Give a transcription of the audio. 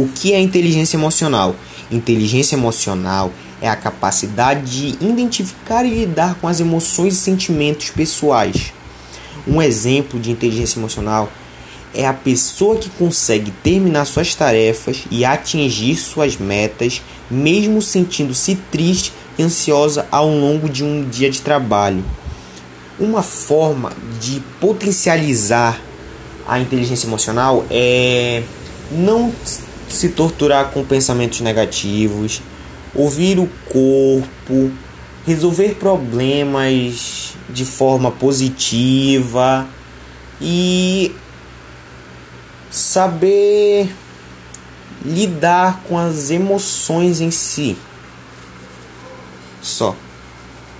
O que é inteligência emocional? Inteligência emocional é a capacidade de identificar e lidar com as emoções e sentimentos pessoais. Um exemplo de inteligência emocional é a pessoa que consegue terminar suas tarefas e atingir suas metas, mesmo sentindo-se triste e ansiosa ao longo de um dia de trabalho. Uma forma de potencializar a inteligência emocional é não se torturar com pensamentos negativos, ouvir o corpo, resolver problemas de forma positiva e saber lidar com as emoções em si. Só.